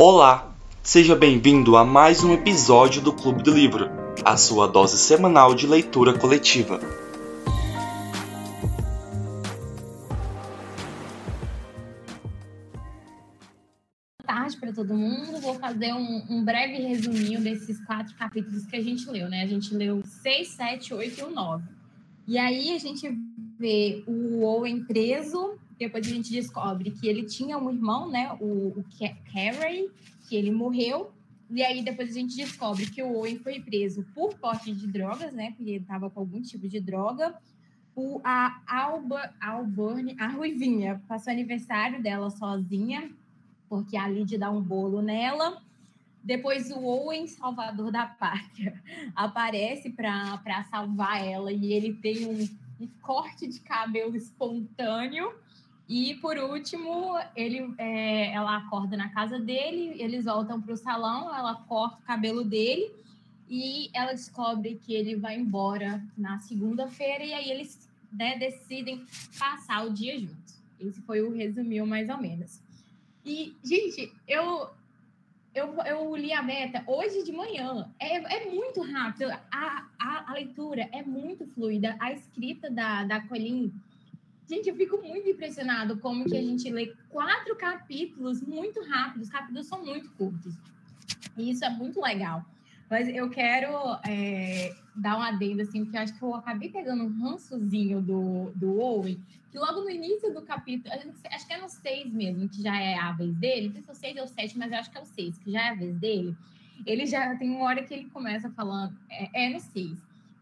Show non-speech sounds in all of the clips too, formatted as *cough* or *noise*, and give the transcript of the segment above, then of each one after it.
Olá, seja bem-vindo a mais um episódio do Clube do Livro, a sua dose semanal de leitura coletiva. Boa tarde para todo mundo. Vou fazer um, um, breve resuminho desses quatro capítulos que a gente leu, né? A gente leu 6, 7, 8 e o 9. E aí a gente vê o Owen preso, depois a gente descobre que ele tinha um irmão, né? O, o Carey, que ele morreu. E aí depois a gente descobre que o Owen foi preso por porte de drogas, né? Porque ele estava com algum tipo de droga. O, a Alba, Alburne, a Ruivinha, passou aniversário dela sozinha, porque a Lid dá um bolo nela. Depois o Owen, salvador da pátria, *laughs* aparece para salvar ela e ele tem um, um corte de cabelo espontâneo e por último, ele, é, ela acorda na casa dele, eles voltam para o salão, ela corta o cabelo dele e ela descobre que ele vai embora na segunda-feira e aí eles né, decidem passar o dia juntos. Esse foi o resumiu mais ou menos. E, gente, eu, eu, eu li a meta hoje de manhã. É, é muito rápido. A, a, a leitura é muito fluida. A escrita da, da Colin Gente, eu fico muito impressionado como que a gente lê quatro capítulos muito rápidos. Os capítulos são muito curtos. E isso é muito legal. Mas eu quero é, dar um adendo, assim, porque eu acho que eu acabei pegando um rançozinho do, do Owen, que logo no início do capítulo, acho que é no seis mesmo, que já é a vez dele, não sei se é o seis ou o sete, mas eu acho que é o seis, que já é a vez dele. Ele já tem uma hora que ele começa falando, é, é no seis,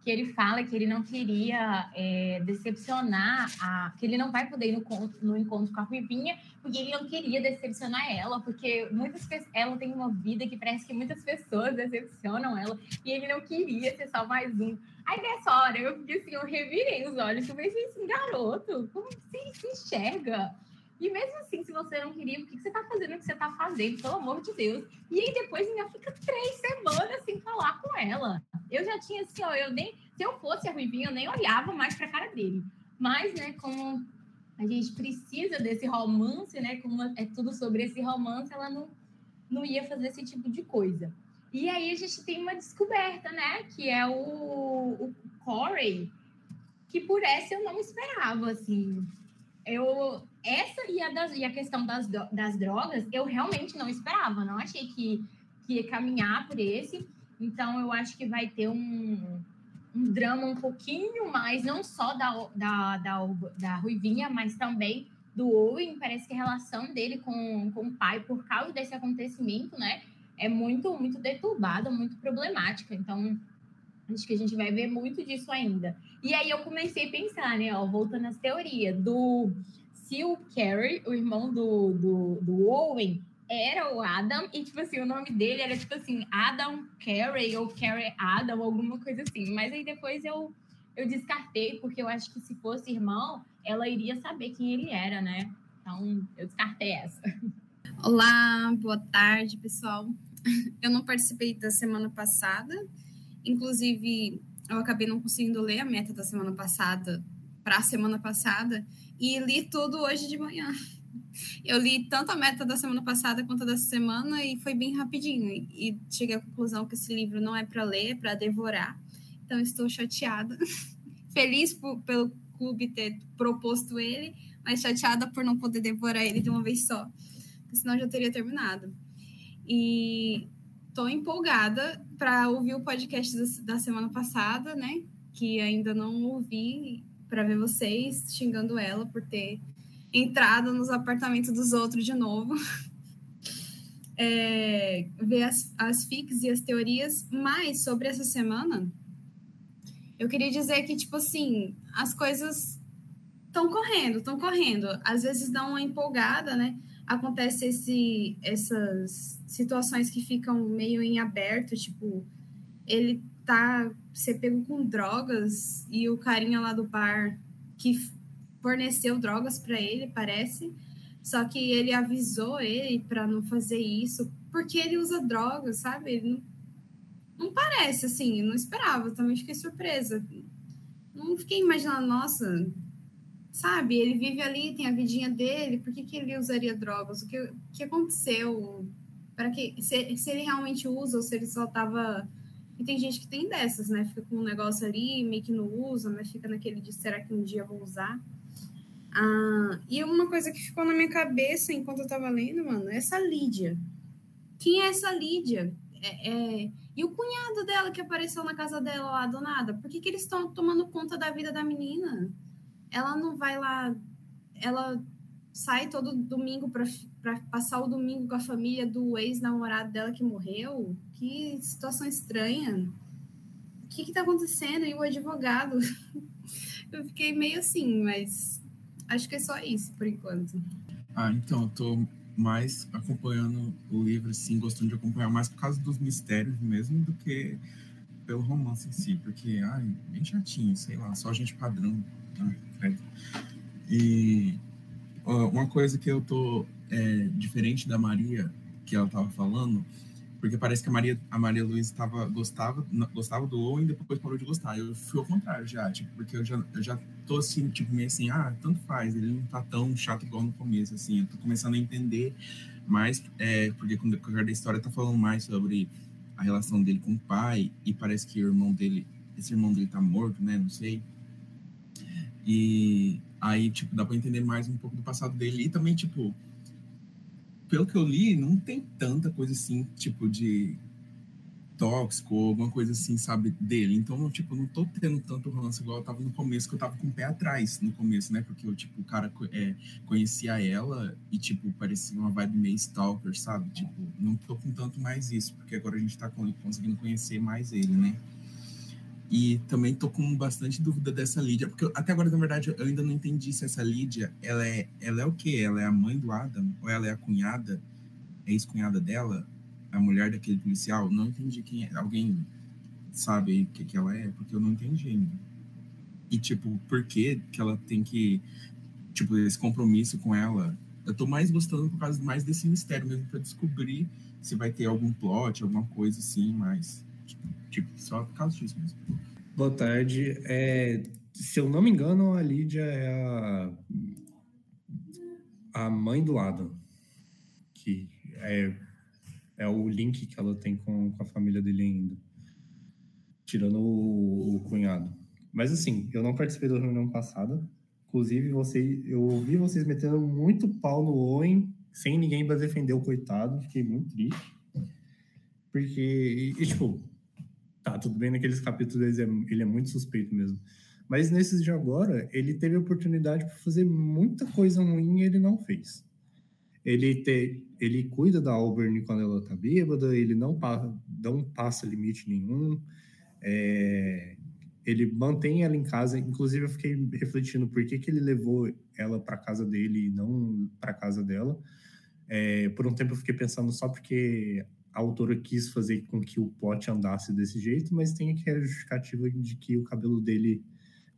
que ele fala que ele não queria é, decepcionar, a, que ele não vai poder ir no, no, encontro com a Ruivinha, porque ele não queria decepcionar ela, porque muitas ela tem uma vida que parece que muitas pessoas decepcionam ela, e ele não queria ser só mais um. Aí nessa hora eu fiquei assim, eu revirei os olhos, eu pensei assim, garoto, como você se enxerga? E mesmo assim, se você não queria, por que você tá fazendo o que você tá fazendo, pelo amor de Deus? E aí depois ainda fica três semanas sem falar com ela. Eu já tinha assim, ó, eu nem. Se eu fosse a Ruivinha, eu nem olhava mais pra cara dele. Mas, né, como a gente precisa desse romance, né? Como é tudo sobre esse romance, ela não, não ia fazer esse tipo de coisa. E aí a gente tem uma descoberta, né? Que é o, o Corey, que por essa eu não esperava, assim. Eu, essa e a, das, e a questão das, das drogas, eu realmente não esperava. Não achei que, que ia caminhar por esse. Então, eu acho que vai ter um, um drama um pouquinho mais, não só da, da, da, da Ruivinha, mas também do Owen. Parece que a relação dele com, com o pai, por causa desse acontecimento, né, é muito, muito deturbada, muito problemática. Então, acho que a gente vai ver muito disso ainda. E aí eu comecei a pensar, né, ó, voltando às teorias, do se o Carrie, o irmão do, do, do Owen, era o Adam, e tipo assim, o nome dele era tipo assim, Adam Carey ou Carey Adam, alguma coisa assim. Mas aí depois eu, eu descartei, porque eu acho que se fosse irmão, ela iria saber quem ele era, né? Então eu descartei essa. Olá, boa tarde, pessoal. *laughs* Eu não participei da semana passada, inclusive eu acabei não conseguindo ler a meta da semana passada para a semana passada e li tudo hoje de manhã. Eu li tanto a meta da semana passada quanto a dessa semana e foi bem rapidinho. E cheguei à conclusão que esse livro não é para ler, é para devorar. Então estou chateada. *laughs* Feliz por, pelo clube ter proposto ele, mas chateada por não poder devorar ele de uma vez só. Porque senão já teria terminado. E estou empolgada para ouvir o podcast da semana passada, né? Que ainda não ouvi, para ver vocês xingando ela por ter entrado nos apartamentos dos outros de novo. *laughs* É, ver as, as fics e as teorias, mas sobre essa semana, eu queria dizer que, tipo assim, as coisas estão correndo, estão correndo. Às vezes dá uma empolgada, né? Acontece esse, essas situações que ficam meio em aberto, tipo, ele tá ser pego com drogas e o carinha lá do bar que forneceu drogas para ele, parece. Só que ele avisou ele para não fazer isso, porque ele usa drogas, sabe? Ele não, não parece assim, não esperava, também fiquei surpresa. Não fiquei imaginando, nossa, sabe? Ele vive ali, tem a vidinha dele, por que, que ele usaria drogas? O que, que aconteceu? para que se, se ele realmente usa ou se ele só tava e tem gente que tem dessas, né? Fica com um negócio ali, meio que não usa, mas fica naquele de será que um dia vou usar? Ah, e uma coisa que ficou na minha cabeça enquanto eu tava lendo, mano, é essa Lídia. Quem é essa Lídia? É, é... E o cunhado dela que apareceu na casa dela lá do nada? Por que, que eles estão tomando conta da vida da menina? Ela não vai lá. Ela sai todo domingo para passar o domingo com a família do ex-namorado dela que morreu. Que situação estranha. O que está acontecendo? E o advogado? *laughs* eu fiquei meio assim, mas acho que é só isso por enquanto. Ah, então, eu tô mais acompanhando o livro, assim, gostando de acompanhar mais por causa dos mistérios mesmo do que pelo romance em si, porque, ai, bem chatinho, sei lá, só gente padrão, né? E uma coisa que eu tô é, diferente da Maria, que ela tava falando, porque parece que a Maria, a Maria Luiz tava, gostava, gostava do Owen e depois parou de gostar. Eu fui ao contrário já, tipo, porque eu já, eu já tô assim, tipo, meio assim, ah, tanto faz, ele não tá tão chato igual no começo, assim, eu tô começando a entender mais, é, porque quando o da história tá falando mais sobre a relação dele com o pai, e parece que o irmão dele, esse irmão dele tá morto, né, não sei. E Aí, tipo, dá para entender mais um pouco do passado dele. E também, tipo, pelo que eu li, não tem tanta coisa assim, tipo, de tóxico ou alguma coisa assim, sabe, dele. Então, tipo, não tô tendo tanto ranço igual eu tava no começo, que eu tava com o pé atrás no começo, né? Porque eu, tipo, o cara é, conhecia ela e, tipo, parecia uma vibe meio stalker, sabe? Tipo, não tô com tanto mais isso, porque agora a gente tá conseguindo conhecer mais ele, né? E também tô com bastante dúvida dessa Lídia, porque até agora, na verdade, eu ainda não entendi se essa Lídia, ela é, ela é o quê? Ela é a mãe do Adam? Ou ela é a cunhada, a ex-cunhada dela? A mulher daquele policial? Não entendi quem é. Alguém sabe o que, que ela é? Porque eu não entendi ainda. E, tipo, por que que ela tem que, tipo, esse compromisso com ela? Eu tô mais gostando por causa mais desse mistério mesmo, para descobrir se vai ter algum plot, alguma coisa assim, mas Tipo, só por causa disso mesmo. Boa tarde. É, se eu não me engano, a Lídia é a, a mãe do Adam, que é, é o link que ela tem com, com a família dele ainda, tirando o, o cunhado. Mas assim, eu não participei da reunião passada. Inclusive, você, eu ouvi vocês metendo muito pau no Owen, sem ninguém defender o coitado. Fiquei muito triste. Porque, e, e tipo, Tá, tudo bem, naqueles capítulos ele é, ele é muito suspeito mesmo. Mas nesses de agora, ele teve oportunidade para fazer muita coisa ruim e ele não fez. Ele, te, ele cuida da Auburn quando ela tá bêbada, ele não, passa, não passa limite nenhum, é, ele mantém ela em casa. Inclusive, eu fiquei refletindo por que, que ele levou ela para casa dele e não para casa dela. É, por um tempo eu fiquei pensando só porque a autora quis fazer com que o plot andasse desse jeito, mas tem aqui a justificativa de que o cabelo dele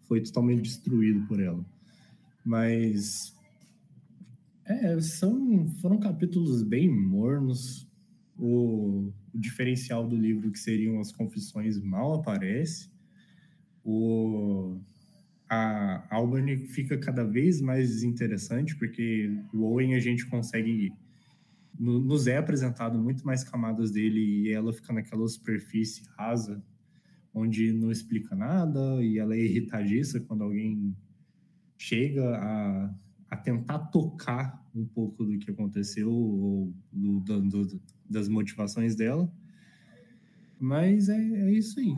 foi totalmente destruído por ela. Mas é, são, foram capítulos bem mornos. O, o, diferencial do livro, que seriam as confissões, mal aparece. O, a Albany fica cada vez mais interessante, porque o Owen a gente consegue nos é apresentado muito mais camadas dele e ela fica naquela superfície rasa, onde não explica nada e ela é irritadiça quando alguém chega a, a tentar tocar um pouco do que aconteceu ou do, do, das motivações dela. Mas é, é isso aí.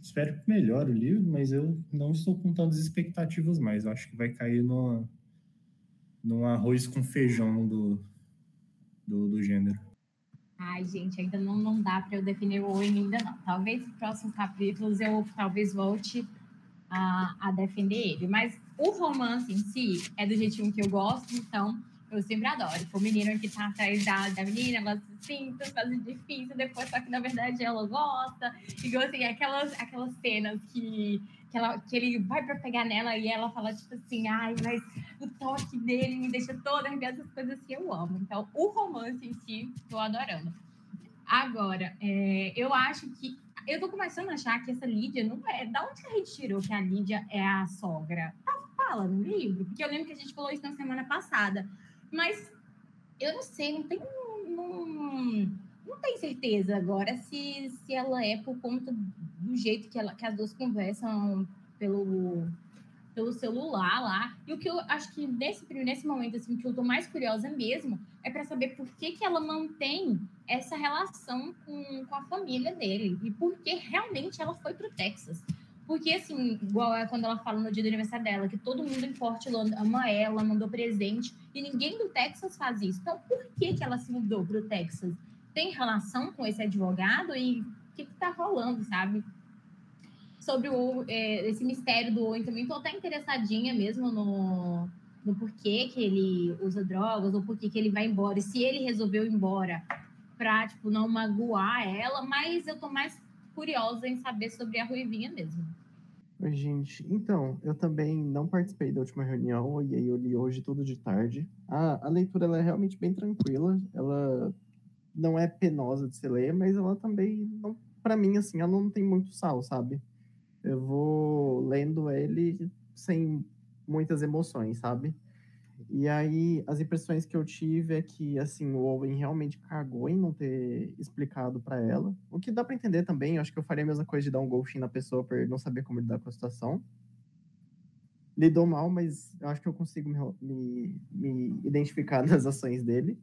Espero que melhore o livro, mas eu não estou com tantas expectativas mais. Eu acho que vai cair no, no arroz com feijão do, do, do gênero. Ai, gente, ainda não, não dá para eu definir o Owen ainda não. Talvez nos próximos capítulos eu talvez volte a, a defender ele. Mas o romance em si é do jeitinho que eu gosto, então eu sempre adoro. Tipo, o menino que tá atrás da, da menina, ela se sinta, faz difícil, depois só que na verdade ela gosta. E assim, aquelas, aquelas cenas que que, ela, que ele vai para pegar nela e ela fala, tipo assim, ai, mas o toque dele me deixa toda arrepiada, essas coisas que eu amo. Então, o romance em si, tô adorando. Agora, é, eu acho que. Eu tô começando a achar que essa Lídia não é. Da onde que a gente tirou que a Lídia é a sogra? Tá, fala no livro? Porque eu lembro que a gente falou isso na semana passada. Mas eu não sei, não tem. Não, certeza agora se, se ela é por conta do jeito que, ela, que as duas conversam pelo, pelo celular lá. E o que eu acho que nesse, nesse momento, assim, que eu tô mais curiosa mesmo, é para saber por que, que ela mantém essa relação com, com a família dele e por que realmente ela foi pro Texas. Porque, assim, igual é quando ela fala no dia do aniversário dela, que todo mundo em Portland ama ela, mandou presente, e ninguém do Texas faz isso. Então, por que, que ela se mudou para o Texas? Tem relação com esse advogado? E o que está rolando, sabe? Sobre o, é, esse mistério do Owen também, estou até interessadinha mesmo no, no porquê que ele usa drogas, ou porquê que ele vai embora, e se ele resolveu ir embora para, tipo, não magoar ela, mas eu estou mais curiosa em saber sobre a Ruivinha mesmo. Oi, gente. Então, eu também não participei da última reunião, e aí eu li hoje tudo de tarde. A, a leitura ela é realmente bem tranquila, ela não é penosa de se ler, mas ela também, não, para mim, assim, ela não tem muito sal, sabe? Eu vou lendo ele sem muitas emoções, sabe? E aí, as impressões que eu tive é que, assim, o Owen realmente cagou em não ter explicado para ela. O que dá para entender também, eu acho que eu faria a mesma coisa de dar um golfinho na pessoa por não saber como lidar com a situação. Lidou mal, mas eu acho que eu consigo me, me, me identificar *laughs* nas ações dele.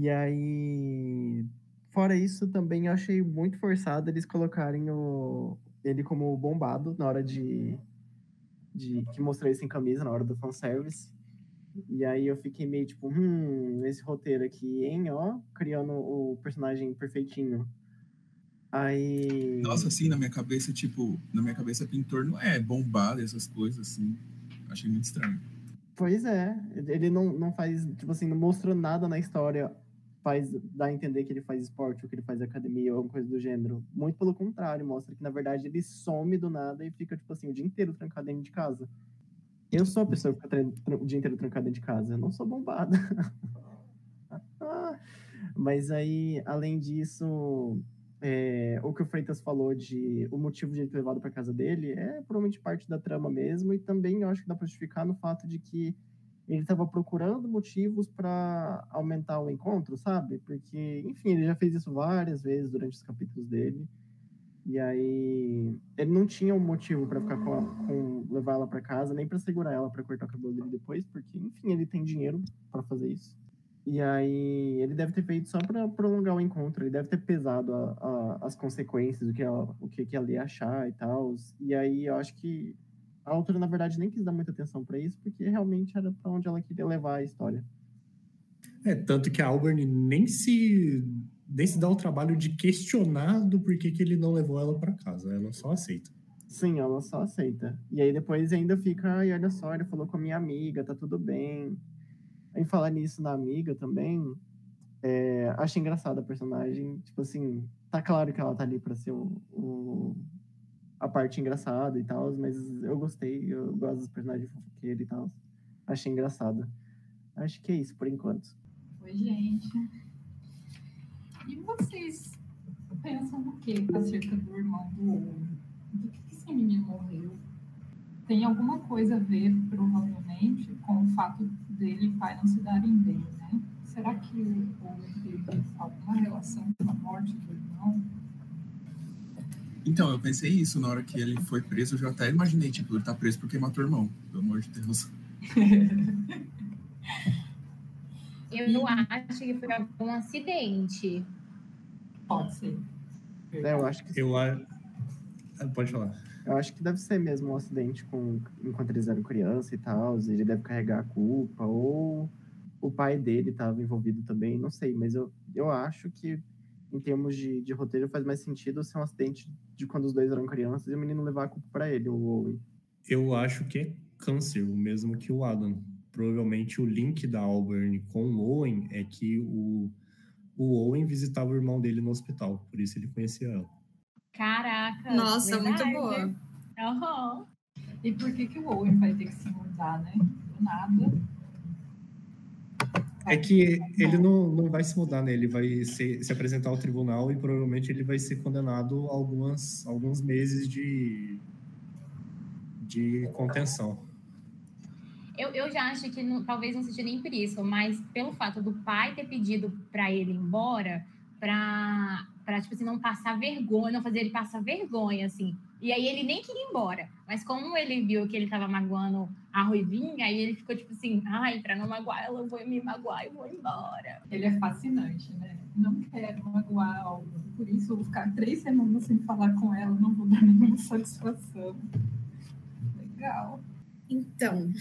E aí, fora isso, também eu achei muito forçado eles colocarem o, ele como bombado na hora de, de que mostrou isso em camisa, na hora do fanservice. E aí eu fiquei meio tipo, hum, esse roteiro aqui, hein, ó, criando o personagem perfeitinho. Aí. Nossa, assim, na minha cabeça, tipo, na minha cabeça pintor não é bombado, essas coisas, assim. Achei muito estranho. Pois é, ele não, não faz, tipo assim, não mostrou nada na história, faz, dá a entender que ele faz esporte ou que ele faz academia ou alguma coisa do gênero. Muito pelo contrário, mostra que na verdade ele some do nada e fica, tipo assim, o dia inteiro trancado dentro de casa. Eu sou a pessoa que fica o dia inteiro trancada dentro de casa. Eu não sou bombada. *laughs* Mas aí, além disso, é, o que o Freitas falou de o motivo de ele ter levado para casa dele é provavelmente parte da trama mesmo. E também eu acho que dá para justificar no fato de que ele estava procurando motivos para aumentar o encontro, sabe? Porque, enfim, ele já fez isso várias vezes durante os capítulos dele. E aí ele não tinha um motivo para ficar com, com, levar ela para casa, nem para segurar ela para cortar o cabelo dele depois, porque enfim, ele tem dinheiro para fazer isso. E aí ele deve ter feito só para prolongar o encontro, ele deve ter pesado a, a, as consequências, o que ela, o que, que ela ia achar e tal. E aí eu acho que a autora na verdade nem quis dar muita atenção para isso, porque realmente era para onde ela queria levar a história. É, tanto que a Albany nem se nem se dá o trabalho de questionar do porquê que ele não levou ela para casa. Ela só aceita. Sim, ela só aceita. E aí depois ainda fica, e olha só, ele falou com a minha amiga, tá tudo bem. Em falar nisso na amiga também, é, acho engraçada a personagem. Tipo assim, tá claro que ela tá ali pra ser o, o a parte engraçada e tal, mas eu gostei, eu gosto dos personagens fofoqueiros e tal. Achei engraçada. Acho que é isso por enquanto. Oi, gente. E vocês pensam o que acerca do irmão do Owen? Do que esse menino morreu? Tem alguma coisa a ver, provavelmente, com o fato dele e pai não se darem bem, né? Será que o teve alguma relação com a morte do irmão? Então, eu pensei isso na hora que ele foi preso. Eu já até imaginei, tipo, ele tá preso porque matou o irmão. Pelo amor de Deus. *laughs* eu acho que foi um acidente. Pode ser. É, eu acho que. Eu, pode falar. Eu acho que deve ser mesmo um acidente com, enquanto eles eram criança e tal. Ele deve carregar a culpa, ou o pai dele estava envolvido também, não sei, mas eu, eu acho que em termos de, de roteiro faz mais sentido ser um acidente de quando os dois eram crianças e o menino levar a culpa para ele, o Owen. Eu acho que é câncer, o mesmo que o Adam. Provavelmente o link da Auburn com o Owen é que o o Owen visitava o irmão dele no hospital, por isso ele conhecia ela. Caraca! Nossa, verdade. muito boa. Uhum. E por que, que o Owen vai ter que se mudar, né? Do nada. É que ele não, não vai se mudar, né? Ele vai se, se apresentar ao tribunal e provavelmente ele vai ser condenado a algumas, alguns meses de, de contenção. Eu, eu já acho que não, talvez não seja nem por isso, mas pelo fato do pai ter pedido para ele ir embora, pra, tipo assim, não passar vergonha, não fazer ele passar vergonha, assim. E aí ele nem queria ir embora. Mas como ele viu que ele tava magoando a Ruivinha, aí ele ficou tipo assim, ai, pra não magoar ela, eu vou me magoar e vou embora. Ele é fascinante, né? Não quero magoar algo. Por isso, eu vou ficar três semanas sem falar com ela, não vou dar nenhuma *laughs* satisfação. Legal. Então,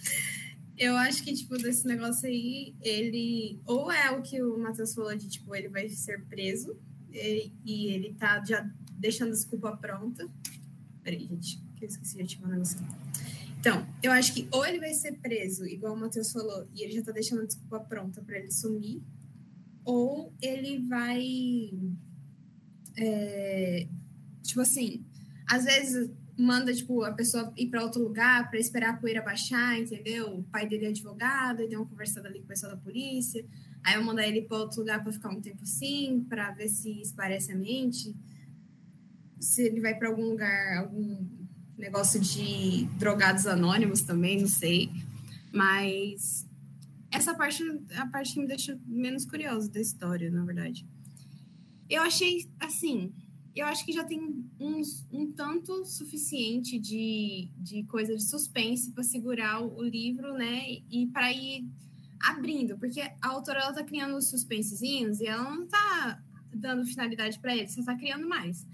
*laughs* eu acho que, tipo, desse negócio aí, ele. Ou é o que o Matheus falou de, tipo, ele vai ser preso e, e ele tá já deixando a desculpa pronta. Peraí, gente, que eu esqueci de ativar o negócio. Então, eu acho que ou ele vai ser preso, igual o Matheus falou, e ele já tá deixando a desculpa pronta para ele sumir, ou ele vai. É, tipo assim, às vezes manda tipo a pessoa ir para outro lugar para esperar a poeira baixar, entendeu? O pai dele é advogado, e deu uma conversada ali com o pessoal da polícia. Aí eu mandar ele para outro lugar para ficar um tempo assim, para ver se esparece a mente. Se ele vai para algum lugar, algum negócio de drogados anônimos também, não sei. Mas essa parte é a parte que me deixa menos curiosa da história, na verdade. Eu achei assim, eu acho que já tem uns, um tanto suficiente de, de coisa de suspense para segurar o, o, livro, né? E para ir abrindo, porque a autora ela tá criando os suspensezinhos e ela não tá dando finalidade para eles, você tá criando mais.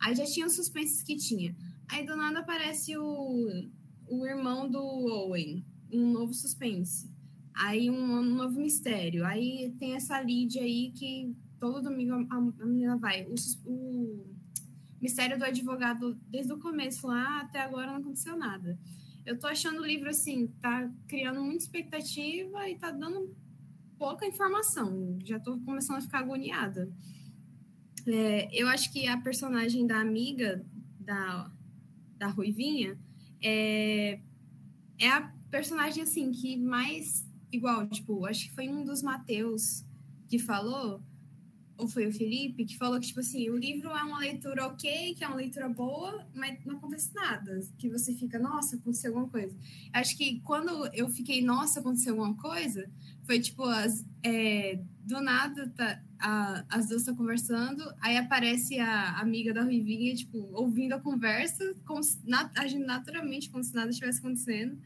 Aí já tinha os suspenses que tinha. Aí do nada aparece o, o irmão do Owen, um novo suspense. Aí um, um novo mistério. Aí tem essa Lídia aí que todo domingo a, a menina vai. O, o, mistério do advogado, desde o começo lá até agora não aconteceu nada. Eu tô achando o livro assim, tá criando muita expectativa e tá dando pouca informação. Já tô começando a ficar agoniada. É, eu acho que a personagem da amiga da, da Ruivinha é, é a personagem assim que mais igual, tipo, acho que foi um dos Mateus que falou ou foi o Felipe, que falou que, tipo assim, o livro é uma leitura ok, que é uma leitura boa, mas não acontece nada. Que você fica, nossa, aconteceu alguma coisa. Acho que quando eu fiquei, nossa, aconteceu alguma coisa, foi tipo, as, é, do nada, tá, a, as duas estão conversando, aí aparece a amiga da Ruivinha, tipo, ouvindo a conversa, como se, agindo naturalmente, como se nada estivesse acontecendo.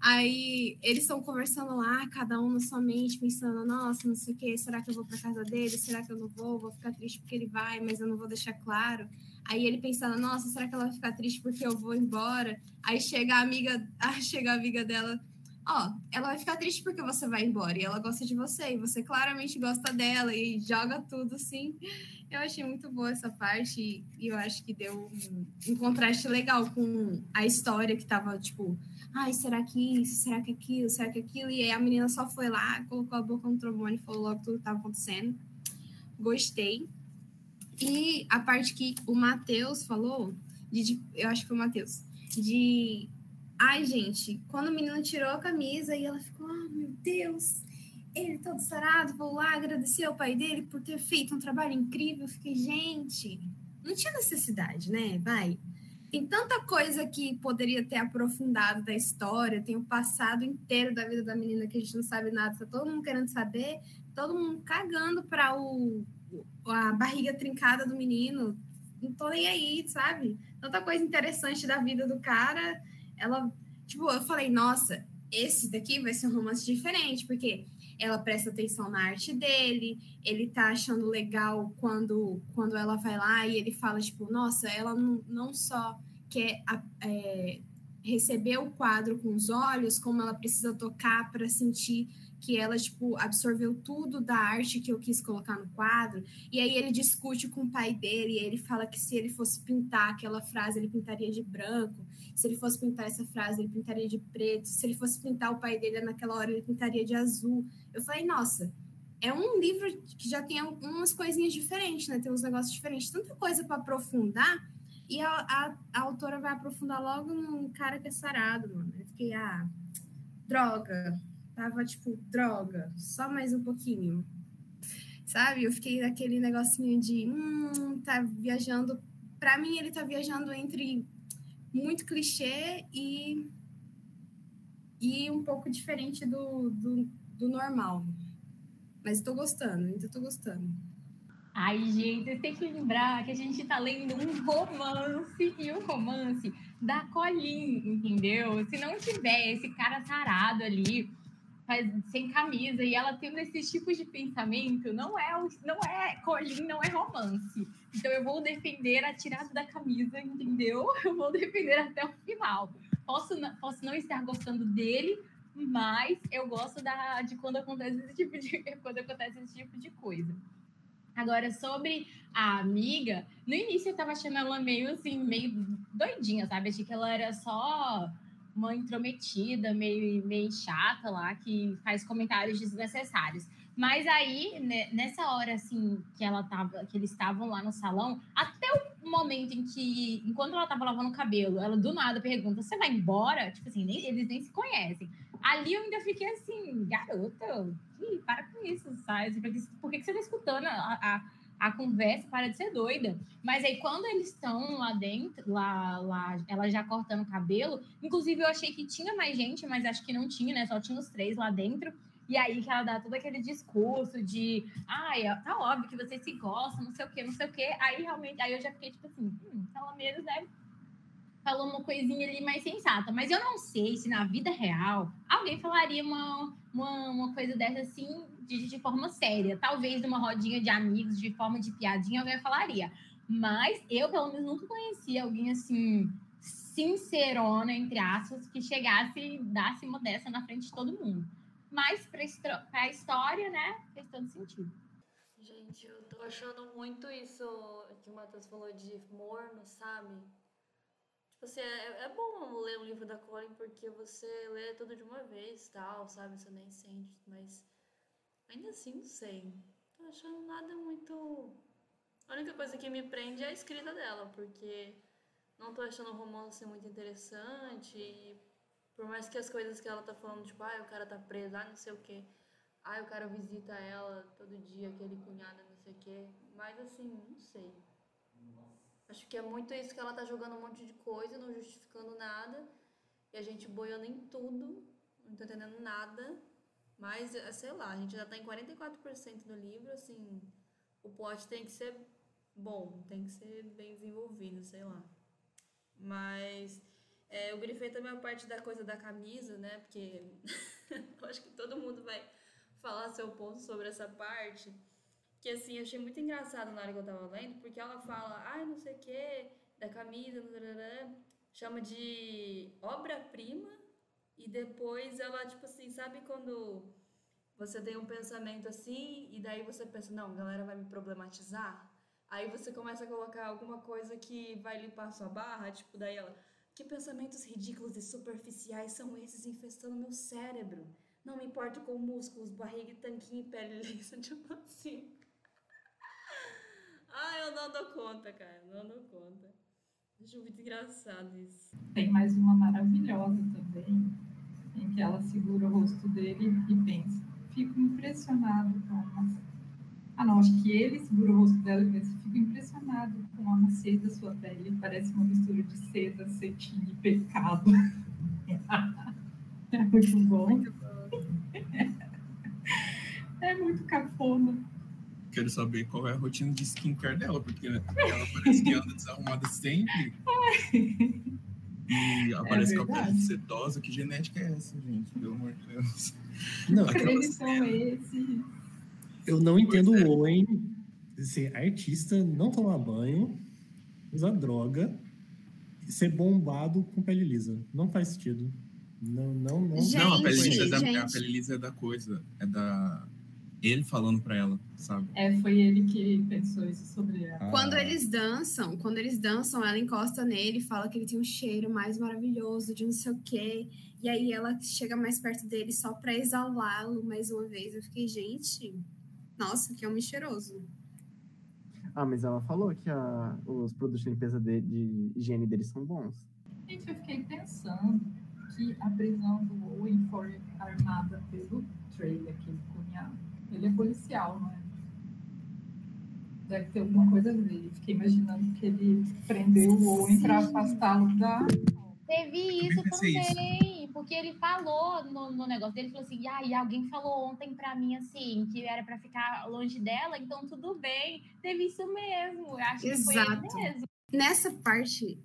Aí eles estão conversando lá, cada um na sua mente, pensando, nossa, não sei o quê, será que eu vou para casa dele? Será que eu não vou? Vou ficar triste porque ele vai, mas eu não vou deixar claro. Aí ele pensando, nossa, será que ela vai ficar triste porque eu vou embora? Aí chega a amiga, *laughs* chega a amiga dela, ó, ela vai ficar triste porque você vai embora e ela gosta de você, e você claramente gosta dela e joga tudo assim. Eu achei muito boa essa parte e eu acho que deu um, um contraste legal com a história que tava, tipo, ai, será que isso, será que aquilo, será que aquilo? E aí a menina só foi lá, colocou a boca no trombone e falou logo tudo que estava acontecendo. Gostei. E a parte que o Matheus falou, de, de, eu acho que foi o Matheus, de. Ai, gente, quando o menino tirou a camisa e ela ficou, oh, meu Deus, ele todo sarado, vou lá agradecer ao pai dele por ter feito um trabalho incrível. Eu fiquei, gente, não tinha necessidade, né? Vai tem tanta coisa que poderia ter aprofundado da história, tem o passado inteiro da vida da menina que a gente não sabe nada, tá todo mundo querendo saber, todo mundo cagando para o a barriga trincada do menino. Não tô nem aí, sabe? Tanta coisa interessante da vida do cara. Ela, tipo, eu falei, nossa, esse daqui vai ser um romance diferente, porque ela presta atenção na arte dele, ele tá achando legal quando, quando ela vai lá e ele fala, tipo, nossa, ela não, não só quer é, receber o quadro com os olhos, como ela precisa tocar para sentir que ela, tipo, absorveu tudo da arte que eu quis colocar no quadro. E aí ele discute com o pai dele, e ele fala que se ele fosse pintar aquela frase, ele pintaria de branco. Se ele fosse pintar essa frase, ele pintaria de preto. Se ele fosse pintar o pai dele naquela hora, ele pintaria de azul. Eu falei, nossa, é um livro que já tem algumas coisinhas diferentes, né? Tem uns negócios diferentes, tanta coisa para aprofundar. E a, a, a, autora vai aprofundar logo num cara que é sarado, mano. Eu fiquei, ah, droga, Tava tipo, droga, só mais um pouquinho. Sabe? Eu fiquei naquele negocinho de, hum, tá viajando. Para mim, ele tá viajando entre muito clichê e, e um pouco diferente do, do, do normal. Mas tô gostando, ainda tô gostando. Ai, gente, têm que lembrar que a gente tá lendo um romance e um romance da Colin, entendeu? Se não tiver esse cara sarado ali, sem camisa, e ela tendo esses tipos de pensamento, não é, não é Colin, não é romance. Então eu vou defender a tirada da camisa, entendeu? *laughs* Eu vou defender até o final. Posso, posso não estar gostando dele, mas eu gosto da, de quando acontece esse tipo de *laughs* quando acontece esse tipo de coisa. Agora, sobre a amiga, no início eu tava achando ela meio assim, meio doidinha, sabe? Achei que ela era só uma intrometida, meio, meio chata lá, que faz comentários desnecessários. Mas aí, né, nessa hora, assim, que ela tava, que eles estavam lá no salão, até o momento em que, enquanto ela tava lavando o cabelo, ela do nada pergunta: Você vai embora? Tipo assim, nem, eles nem se conhecem. Ali eu ainda fiquei assim, garota, para com isso, sabe? Por que, por que você tá escutando a, a, a, conversa? Para de ser doida. Mas aí, quando eles estão lá dentro, lá, lá, ela já cortando o cabelo, inclusive eu achei que tinha mais gente, mas acho que não tinha, né? Só tinha os três lá dentro. E aí que ela dá todo aquele discurso de ai, tá óbvio que vocês se gostam, não sei o quê, não sei o quê. Aí realmente, aí eu já fiquei tipo assim, hum, pelo menos, né? falou uma coisinha ali mais sensata. Mas eu não sei se na vida real alguém falaria uma, uma, uma coisa dessa assim de, de forma séria. Talvez numa rodinha de amigos, de forma de piadinha, alguém falaria. Mas eu, pelo menos, nunca conheci alguém assim, sincerona, entre aspas, que chegasse e dasse uma dessa na frente de todo mundo. Mas para a história, né, fez todo sentido. Gente, eu tô achando muito isso que o Matheus falou de morno, sabe? Tipo assim, é, é bom ler um livro da Colin porque você lê tudo de uma vez tal, sabe? Você nem sente, mas ainda assim, não sei. Tô achando nada muito. A única coisa que me prende é a escrita dela, porque não tô achando o romance muito interessante e por mais que as coisas que ela tá falando, tipo, ah, o cara tá preso, ah, não sei o quê. Ah, o cara visita ela todo dia, aquele cunhado, não sei o quê. Mas assim, não sei. Acho que é muito isso que ela tá jogando um monte de coisa, não justificando nada. E a gente boiando em tudo, não tá entendendo nada. Mas, é, sei lá, a gente já tá em 44% do livro, assim, o plot tem que ser bom, tem que ser bem desenvolvido, sei lá. Mas é, eu grifei também a parte da coisa da camisa, né? Porque *laughs* eu acho que todo mundo vai falar seu ponto sobre essa parte que assim, eu achei muito engraçado na hora que eu tava lendo, porque ela fala, ai, ah, não sei o que, da camisa, chama de obra-prima, e depois ela, tipo assim, sabe quando você tem um pensamento assim, e daí você pensa, não, a galera vai me problematizar? Aí você começa a colocar alguma coisa que vai limpar sua barra, tipo, daí ela, que pensamentos ridículos e superficiais são esses infestando meu cérebro? Não me importo com músculos, barriga, tanquinho e pele lisa, *laughs* tipo assim. *laughs* Ah, eu não dou conta, cara. Não dou conta. Acho muito engraçado isso. Tem mais uma maravilhosa também, em que ela segura o rosto dele e pensa. Fico impressionado com a Ah, não, acho que ele segura o rosto dela e pensa. Fico impressionado com a macia da sua pele. Parece uma mistura de seda, cetim e pecado. *laughs* é muito bom. Muito bom. *laughs* é muito cafona quero saber qual é a rotina de skincare dela, porque ela parece que anda desarrumada sempre. E aparece é com a pele sedosa. Que genética é essa, gente? Pelo amor de Deus. Não, Eles são esses. Eu não entendo é. o Owen ser artista, não tomar banho, usar droga e ser bombado com pele lisa. Não faz sentido. Não, não, não. Gente, não, a pele lisa é da, a pele lisa é da coisa. É da ele falando para ela, sabe? É, foi ele que pensou isso sobre ela. Ah. Quando eles dançam, quando eles dançam, ela encosta nele e fala que ele tem um cheiro mais maravilhoso de não sei o quê. E aí ela chega mais perto dele só para exalá-lo mais uma vez. Eu fiquei, gente, nossa, que homem cheiroso. Ah, mas ela falou que a, os produtos de limpeza de, de higiene deles são bons. Gente, eu fiquei pensando que a prisão do Owen foi armada pelo Trey, aquele cunhado ele é policial, não é? Deve ter alguma coisa a ver. Fiquei imaginando que ele prendeu o Owen para afastá-lo da. Teve isso também, porque ele falou no, no negócio dele, falou assim, ah, e alguém falou ontem pra mim, assim, que era pra ficar longe dela, então tudo bem, teve isso mesmo, eu acho Exato. que foi ele mesmo. Nessa parte,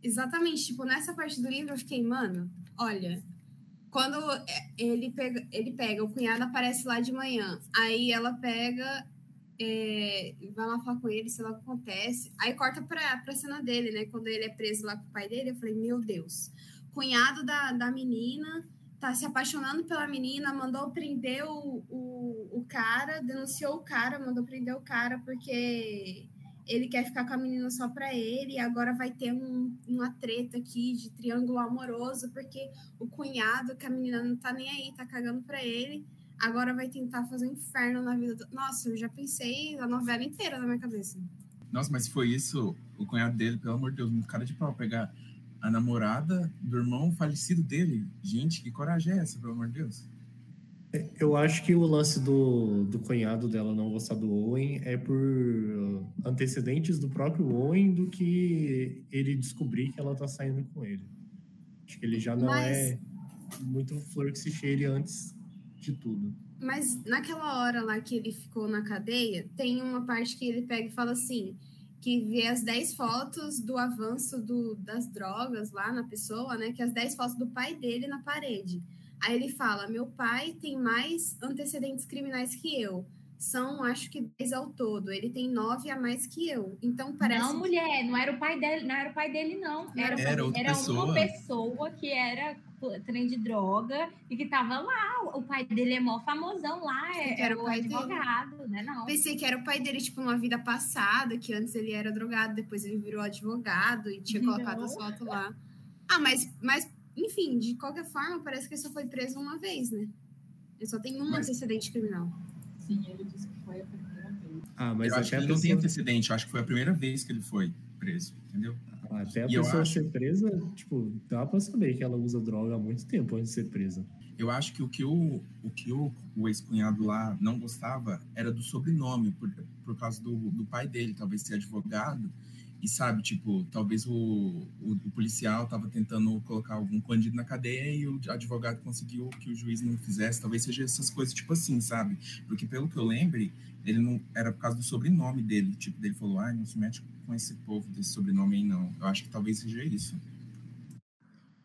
exatamente, tipo, nessa parte do livro eu fiquei, mano, olha, quando é, ele pega, ele pega, o cunhado aparece lá de manhã, aí ela pega, é, vai lá falar com ele, sei lá o que acontece, aí corta pra, pra cena dele, né, quando ele é preso lá com o pai dele, eu falei, meu Deus, cunhado da, da menina tá se apaixonando pela menina, mandou prender o, o, o cara, denunciou o cara, mandou prender o cara porque ele quer ficar com a menina só para ele, e agora vai ter um, uma treta aqui de triângulo amoroso, porque o cunhado, que a menina não tá nem aí, tá cagando para ele, agora vai tentar fazer um inferno na vida do... Nossa, eu já pensei a novela inteira na minha cabeça. Nossa, mas foi isso, o cunhado dele, pelo amor de Deus, um cara de pau, pegar a namorada do irmão falecido dele. Gente, que coragem é essa, pelo amor de Deus? Eu acho que o lance do, do cunhado dela não gostar do Owen é por antecedentes do próprio Owen do que ele descobrir que ela tá saindo com ele. Acho que ele já não Mas- é muito flor que se cheire antes de tudo. Mas naquela hora lá que ele ficou na cadeia, tem uma parte que ele pega e fala assim: que vê as 10 fotos do avanço do, das drogas lá na pessoa, né? Que as 10 fotos do pai dele na parede. Aí ele fala: meu pai tem mais antecedentes criminais que eu. São, acho que 10 ao todo. Ele tem 9 a mais que eu. Então parece. Não, mulher, não era o pai dele, não era o pai dele, não. Era, Era outra era pessoa. uma pessoa que era trem de droga e que tava lá. O pai dele é mó famosão lá, é, Que era é o pai dele. advogado, né? Não. Pensei que era o pai dele, tipo, numa vida passada, que antes ele era drogado, depois ele virou advogado e tinha colocado Não. as fotos lá. Ah, mas, mas, enfim, de qualquer forma, parece que ele só foi preso uma vez, né? Ele só tem um Mas- antecedente criminal. Sim, ele disse que foi a primeira vez. Ah, mas eu acho que ele não tem antecedente, eu acho que foi a primeira vez que ele foi preso, entendeu? até a E pessoa acho- ser presa, tipo, dá pra saber que ela usa droga há muito tempo antes de ser presa. Eu acho que o que o, o, que o, o ex-cunhado lá não gostava era do sobrenome, por, por causa do, do pai dele, talvez ser advogado. E sabe, tipo, talvez o, o, o policial tava tentando colocar algum bandido na cadeia e o advogado conseguiu que o juiz não fizesse. Talvez seja essas coisas, tipo assim, sabe? Porque pelo que eu lembre, ele não era por causa do sobrenome dele. Tipo, ele falou, ai, não se mete com esse povo desse sobrenome aí, não. Eu acho que talvez seja isso.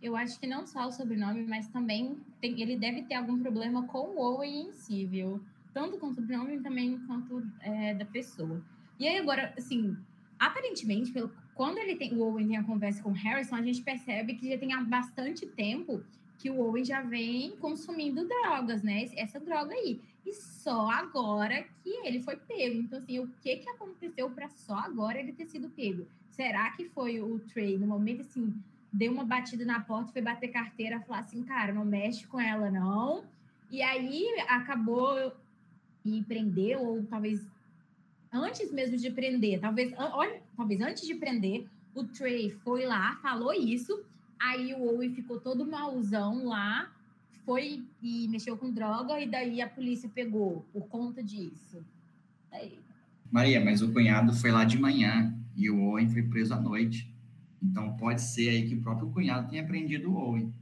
Eu acho que não só o sobrenome, mas também tem- ele deve ter algum problema com o Owen em si, viu? Tanto com o sobrenome também quanto é, da pessoa. E aí agora, assim, aparentemente, pelo, quando ele tem, o Owen tem a conversa com o Harrison, a gente percebe que já tem há bastante tempo que o Owen já vem consumindo drogas, né? Essa droga aí. E só agora que ele foi pego. Então, assim, o que que aconteceu para só agora ele ter sido pego? Será que foi o Trey, no momento, assim, deu uma batida na porta, foi bater carteira, falar assim, cara, não mexe com ela, não. E aí acabou e prendeu, ou talvez antes mesmo de prender, talvez, olha, talvez antes de prender, o Trey foi lá, falou isso, aí o Owen ficou todo mauzão lá, foi e mexeu com droga, e daí a polícia pegou por conta disso. Maria, mas o cunhado foi lá de manhã e o Owen foi preso à noite. Então pode ser aí que o próprio cunhado tenha prendido o Owen.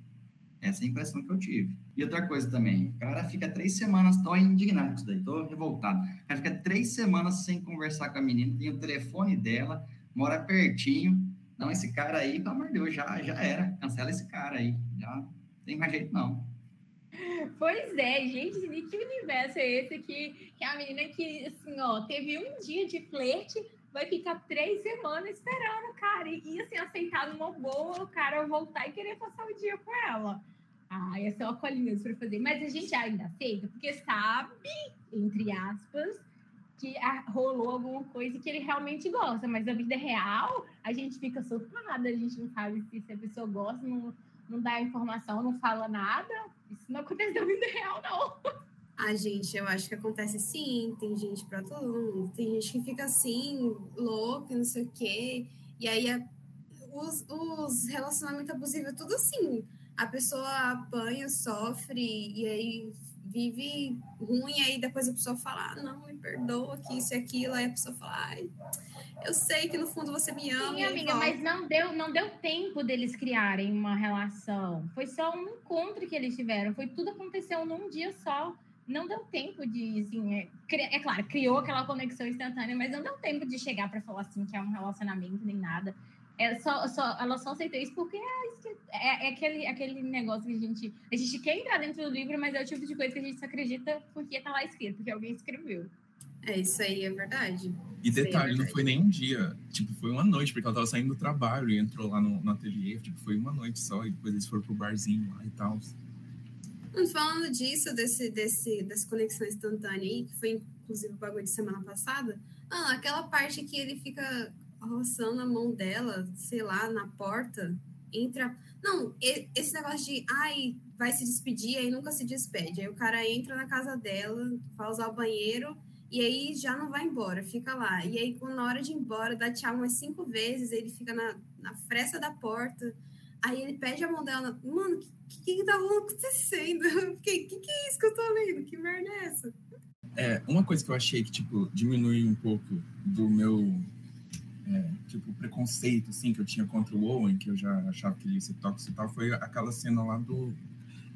Essa é a impressão que eu tive. E outra coisa também, o cara fica três semanas, tô indignado com isso daí, tô revoltado. Três semanas sem conversar com a menina, tem o telefone dela, mora pertinho. Não, esse cara aí, pelo amor de Deus, já, já era. Cancela esse cara aí. Já não tem mais jeito, não. Pois é, gente, de que universo é esse que, que a menina que, assim, ó, teve um dia de flerte, vai ficar três semanas esperando cara e, e, assim, aceitar numa boa o cara voltar e querer passar o dia com ela. Ah, é uma colinha para fazer. Mas a gente ainda aceita, porque sabe, entre aspas, que rolou alguma coisa que ele realmente gosta. Mas na vida real, a gente fica surtada, a gente não sabe se, se a pessoa gosta, não, não dá informação, não fala nada. Isso não acontece na vida real, não. Ah, gente, eu acho que acontece sim. Tem gente pra todo mundo. Tem gente que fica assim, louca, não sei o quê. E aí a- os, os relacionamentos abusivos, tudo assim. A pessoa apanha, sofre, e aí vive ruim, aí depois a pessoa fala, ah, não, me perdoa, que isso e aquilo, aí a pessoa fala, ai, eu sei que no fundo você me ama. Sim, amiga, mas não deu, não deu tempo deles criarem uma relação. Foi só um encontro que eles tiveram. Foi tudo aconteceu num dia só. Não deu tempo de, assim, é, é claro, criou aquela conexão instantânea, mas não deu tempo de chegar para falar assim que é um relacionamento nem nada. É só, só, ela só aceitou isso porque é, é, é, aquele, aquele negócio que a gente. A gente quer entrar dentro do livro, mas é o tipo de coisa que a gente só acredita porque tá lá escrito, porque alguém escreveu. É, isso aí é verdade. E detalhe, não foi nem um dia, tipo, foi uma noite, porque ela tava saindo do trabalho e entrou lá no, no ateliê, tipo, foi uma noite só, e depois eles foram pro barzinho lá e tal. Falando disso, desse, desse, dessa conexão instantânea aí, que foi inclusive o bagulho de semana passada, ah, aquela parte que ele fica roçando a mão dela, sei lá, na porta, entra. Não, esse negócio de ai, vai se despedir, aí nunca se despede. Aí o cara entra na casa dela, vai usar o banheiro, e aí já não vai embora, fica lá. E aí, na hora de ir embora, dá tchau umas cinco vezes, ele fica na, na fresta da porta. Aí ele pede a mão dela, mano, o que, que, que tá acontecendo? *laughs* O que, que, que é isso que eu tô lendo? Que merda é essa? É, uma coisa que eu achei que, tipo, diminui um pouco do meu é, tipo, preconceito, assim, que eu tinha contra o Owen, que eu já achava que ele ia ser tóxico e tal, foi aquela cena lá do...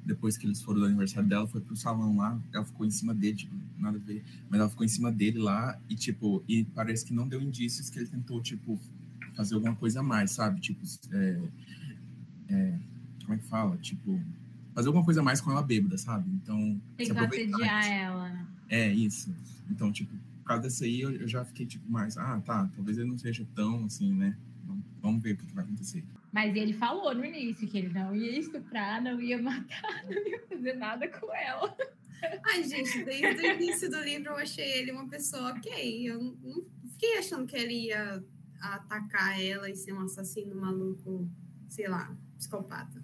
Depois que eles foram do aniversário dela, foi pro salão lá, ela ficou em cima dele, tipo, nada a ver, mas ela ficou em cima dele lá e, tipo, e parece que não deu indícios que ele tentou, tipo, fazer alguma coisa a mais, sabe? Tipo, é, é, como é que fala? Tipo, fazer alguma coisa a mais com ela bêbada, sabe? Então... Tentar assediar ela, né? É, isso. Então, tipo, causa dessa aí, eu, eu, já fiquei tipo mais, ah, tá, talvez ele não seja tão assim, né? Vamos ver o que, que vai acontecer. Mas ele falou no início que ele não ia estuprar, não ia matar, *laughs* não ia fazer nada com ela. Ai, gente, desde o início do livro eu achei ele uma pessoa ok. Eu não fiquei achando que ele ia atacar ela e ser um assassino maluco, sei lá, psicopata.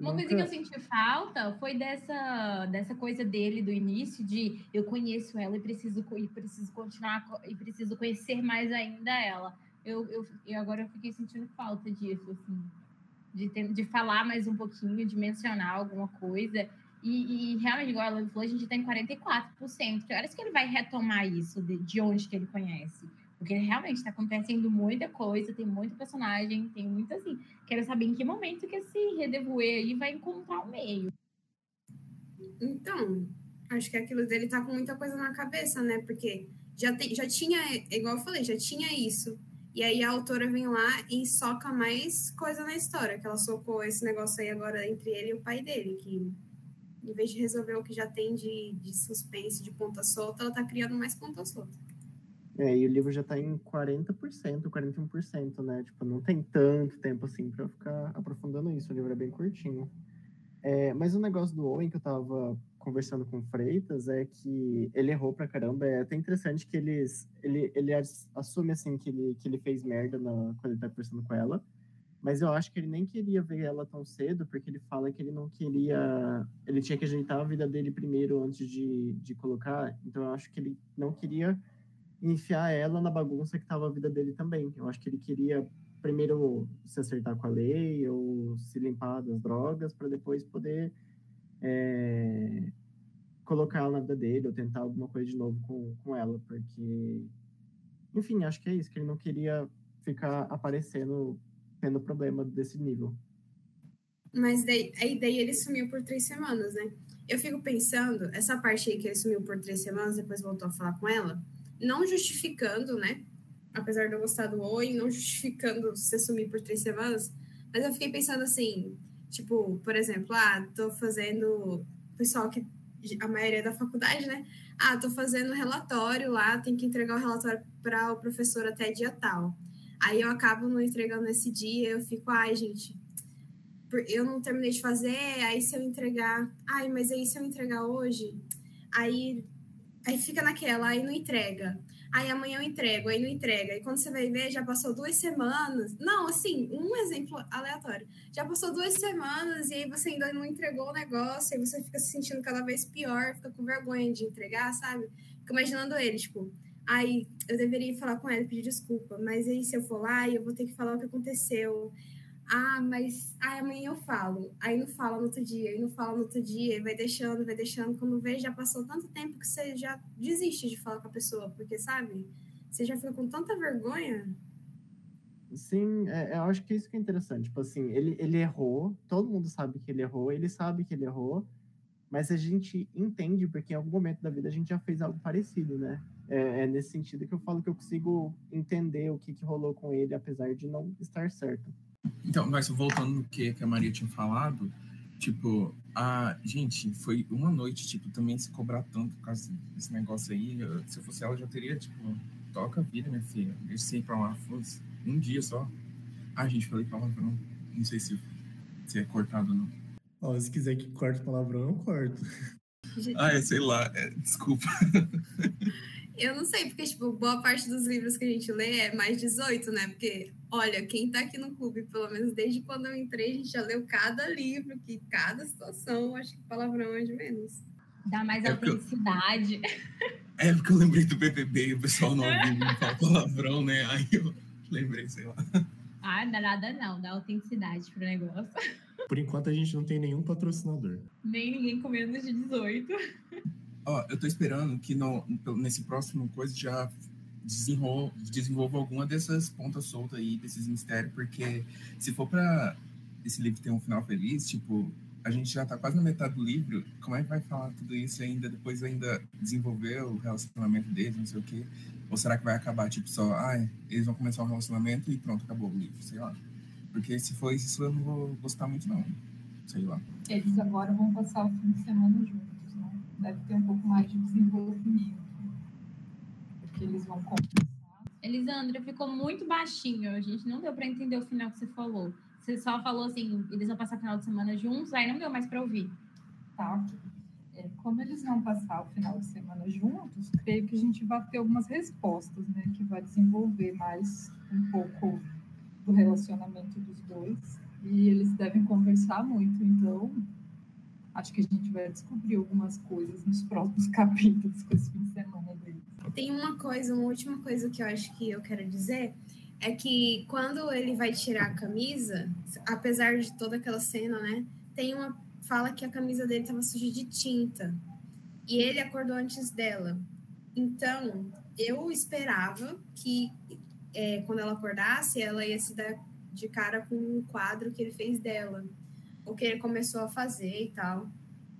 Uma coisa que eu senti falta foi dessa, dessa coisa dele do início de eu conheço ela e preciso, e preciso continuar e preciso conhecer mais ainda ela. Eu, eu, eu agora eu fiquei sentindo falta disso, assim, de, ter, de falar mais um pouquinho, de mencionar alguma coisa. E, e realmente, igual ela falou, a gente tem 44%. Que horas que ele vai retomar isso de, de onde que ele conhece? Porque realmente está acontecendo muita coisa, tem muito personagem, tem muito assim. Quero saber em que momento que esse Redevoe aí vai encontrar o meio. Então, acho que aquilo dele tá com muita coisa na cabeça, né? Porque já, tem, já tinha, igual eu falei, já tinha isso. E aí a autora vem lá e soca mais coisa na história, que ela socou esse negócio aí agora entre ele e o pai dele, que em vez de resolver o que já tem de, de suspense, de ponta solta, ela tá criando mais ponta solta. É, e o livro já está em 40%, 41%, né? Tipo, não tem tanto tempo assim para ficar aprofundando isso. O livro é bem curtinho. É, mas o negócio do Owen que eu estava conversando com o Freitas é que ele errou pra caramba. É até interessante que eles, ele, ele assume assim que ele, que ele fez merda na, quando ele tá conversando com ela. Mas eu acho que ele nem queria ver ela tão cedo, porque ele fala que ele não queria. Ele tinha que ajeitar a vida dele primeiro antes de, de colocar. Então eu acho que ele não queria enfiar ela na bagunça que estava a vida dele também. Eu acho que ele queria primeiro se acertar com a lei ou se limpar das drogas para depois poder é, colocar ela na vida dele ou tentar alguma coisa de novo com, com ela, porque enfim, acho que é isso, que ele não queria ficar aparecendo tendo problema desse nível. Mas daí, aí daí ele sumiu por três semanas, né? Eu fico pensando, essa parte aí que ele sumiu por três semanas, depois voltou a falar com ela, não justificando, né? Apesar de eu gostar do Oi, não justificando você sumir por três semanas, mas eu fiquei pensando assim, tipo, por exemplo, ah, tô fazendo. Pessoal que. A maioria da faculdade, né? Ah, tô fazendo relatório lá, tem que entregar o relatório para o professor até dia tal. Aí eu acabo não entregando nesse dia, eu fico, ai, gente, eu não terminei de fazer, aí se eu entregar, ai, mas aí se eu entregar hoje, aí Aí fica naquela, aí não entrega. Aí amanhã eu entrego, aí não entrega. E quando você vai ver, já passou duas semanas. Não, assim, um exemplo aleatório. Já passou duas semanas e aí você ainda não entregou o negócio, aí você fica se sentindo cada vez pior, fica com vergonha de entregar, sabe? Fica imaginando ele, tipo, aí eu deveria falar com ele, pedir desculpa, mas aí se eu for lá, eu vou ter que falar o que aconteceu. Ah, mas ai, amanhã eu falo. Aí não fala no outro dia, aí não fala no outro dia, e vai deixando, vai deixando. Quando vê, já passou tanto tempo que você já desiste de falar com a pessoa, porque, sabe? Você já fica com tanta vergonha. Sim, é, eu acho que isso que é interessante. Tipo assim, ele, ele errou, todo mundo sabe que ele errou, ele sabe que ele errou, mas a gente entende, porque em algum momento da vida a gente já fez algo parecido, né? É, é nesse sentido que eu falo que eu consigo entender o que, que rolou com ele, apesar de não estar certo. Então, mas voltando no que, que a Maria tinha falado, tipo, a gente foi uma noite, tipo, também se cobrar tanto por causa desse negócio aí. eu- se eu fosse ela, eu já teria, tipo, toca a vida, minha filha. Deixa você ir pra lá, fosse um dia só. Ah, gente, falei palavrão. Não sei se, se é cortado ou não. Ó, se quiser que corte palavrão, eu corto. Ah, é, sei lá, é, desculpa. Eu não sei, porque, tipo, boa parte dos livros que a gente lê é mais 18, né? Porque, olha, quem tá aqui no clube, pelo menos desde quando eu entrei, a gente já leu cada livro, que cada situação, acho que palavrão é de menos. Dá mais É porque eu- autenticidade. É porque eu lembrei do BBB e o pessoal não ouviu não fala palavrão, né? Aí eu lembrei, sei lá. Ah, dá nada não, dá autenticidade pro negócio. Por enquanto a gente não tem nenhum patrocinador. Nem ninguém com menos de 18. Ó, eu tô esperando que no, nesse próximo coisa já desenrol, desenvolva alguma dessas pontas soltas aí, desses mistérios, porque se for pra esse livro ter um final feliz, tipo, a gente já tá quase na metade do livro, como é que vai falar tudo isso ainda, depois ainda desenvolver o relacionamento deles, não sei o quê? Ou será que vai acabar, tipo, só, ah, eles vão começar um relacionamento e pronto, acabou o livro, sei lá. Porque se for isso, eu não vou gostar muito, não. Sei lá. Eles agora vão passar o fim de semana juntos, né? Deve ter um pouco mais de desenvolvimento. Porque eles vão conversar. Elisandra, ficou muito baixinho. A gente não deu pra entender o final que você falou. Você só falou assim, eles vão passar o final de semana juntos, aí não deu mais pra ouvir. Tá, ok. É, como eles vão passar o final de semana juntos, creio que a gente vai ter algumas respostas, né? Que vai desenvolver mais um pouco do relacionamento dos dois. E eles devem conversar muito, então acho que a gente vai descobrir algumas coisas nos próximos *laughs* capítulos com esse fim de semana deles. Tem uma coisa, uma última coisa que eu acho que eu quero dizer é que quando ele vai tirar a camisa, apesar de toda aquela cena, né? Tem uma fala que a camisa dele estava suja de tinta e ele acordou antes dela. Então eu esperava que é, quando ela acordasse, ela ia se dar de cara com um quadro que ele fez dela, ou que ele começou a fazer e tal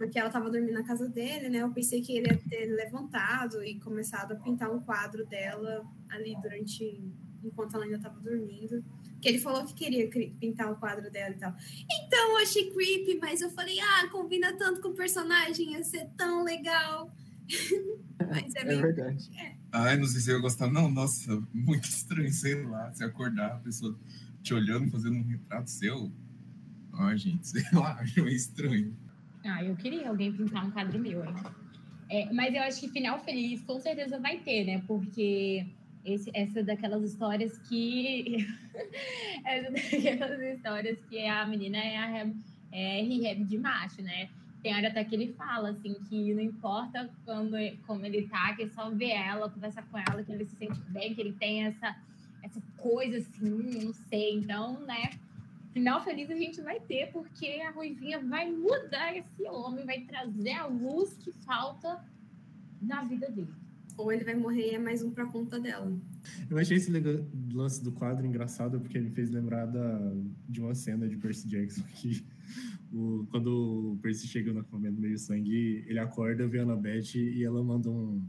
porque ela estava dormindo na casa dele, né? Eu pensei que ele ia ter levantado e começado a pintar um quadro dela ali durante enquanto ela ainda estava dormindo. Que ele falou que queria pintar o quadro dela e tal. Então eu achei creepy, mas eu falei, ah, combina tanto com o personagem, ia ser tão legal. *laughs* mas é É bem. verdade. Ai, não sei se eu ia gostar, não. Nossa, muito estranho, sei lá. Se acordar, a pessoa te olhando, fazendo um retrato seu. Ai, gente, *laughs* sei lá, acho meio estranho. Ah, eu queria alguém pintar um quadro meu, hein? É, mas eu acho que final feliz com certeza vai ter, né? Porque esse, essa daquelas histórias que. *laughs* essa daquelas histórias que a menina é a rehab, é rehab de macho, né? Tem hora até que ele fala, assim, que não importa quando, como ele tá, que é só ver ela, conversar com ela, que ele se sente bem, que ele tem essa, essa coisa assim, não sei. Então, né? Final feliz a gente vai ter, porque a Ruivinha vai mudar esse homem, vai trazer a luz que falta na vida dele. Ou ele vai morrer e é mais um pra conta dela. Eu achei esse lance do quadro engraçado porque ele fez lembrar da, de uma cena de Percy Jackson que *laughs* o, quando o Percy chega no acampamento meio sangue, ele acorda, vê a Annabeth e ela manda um.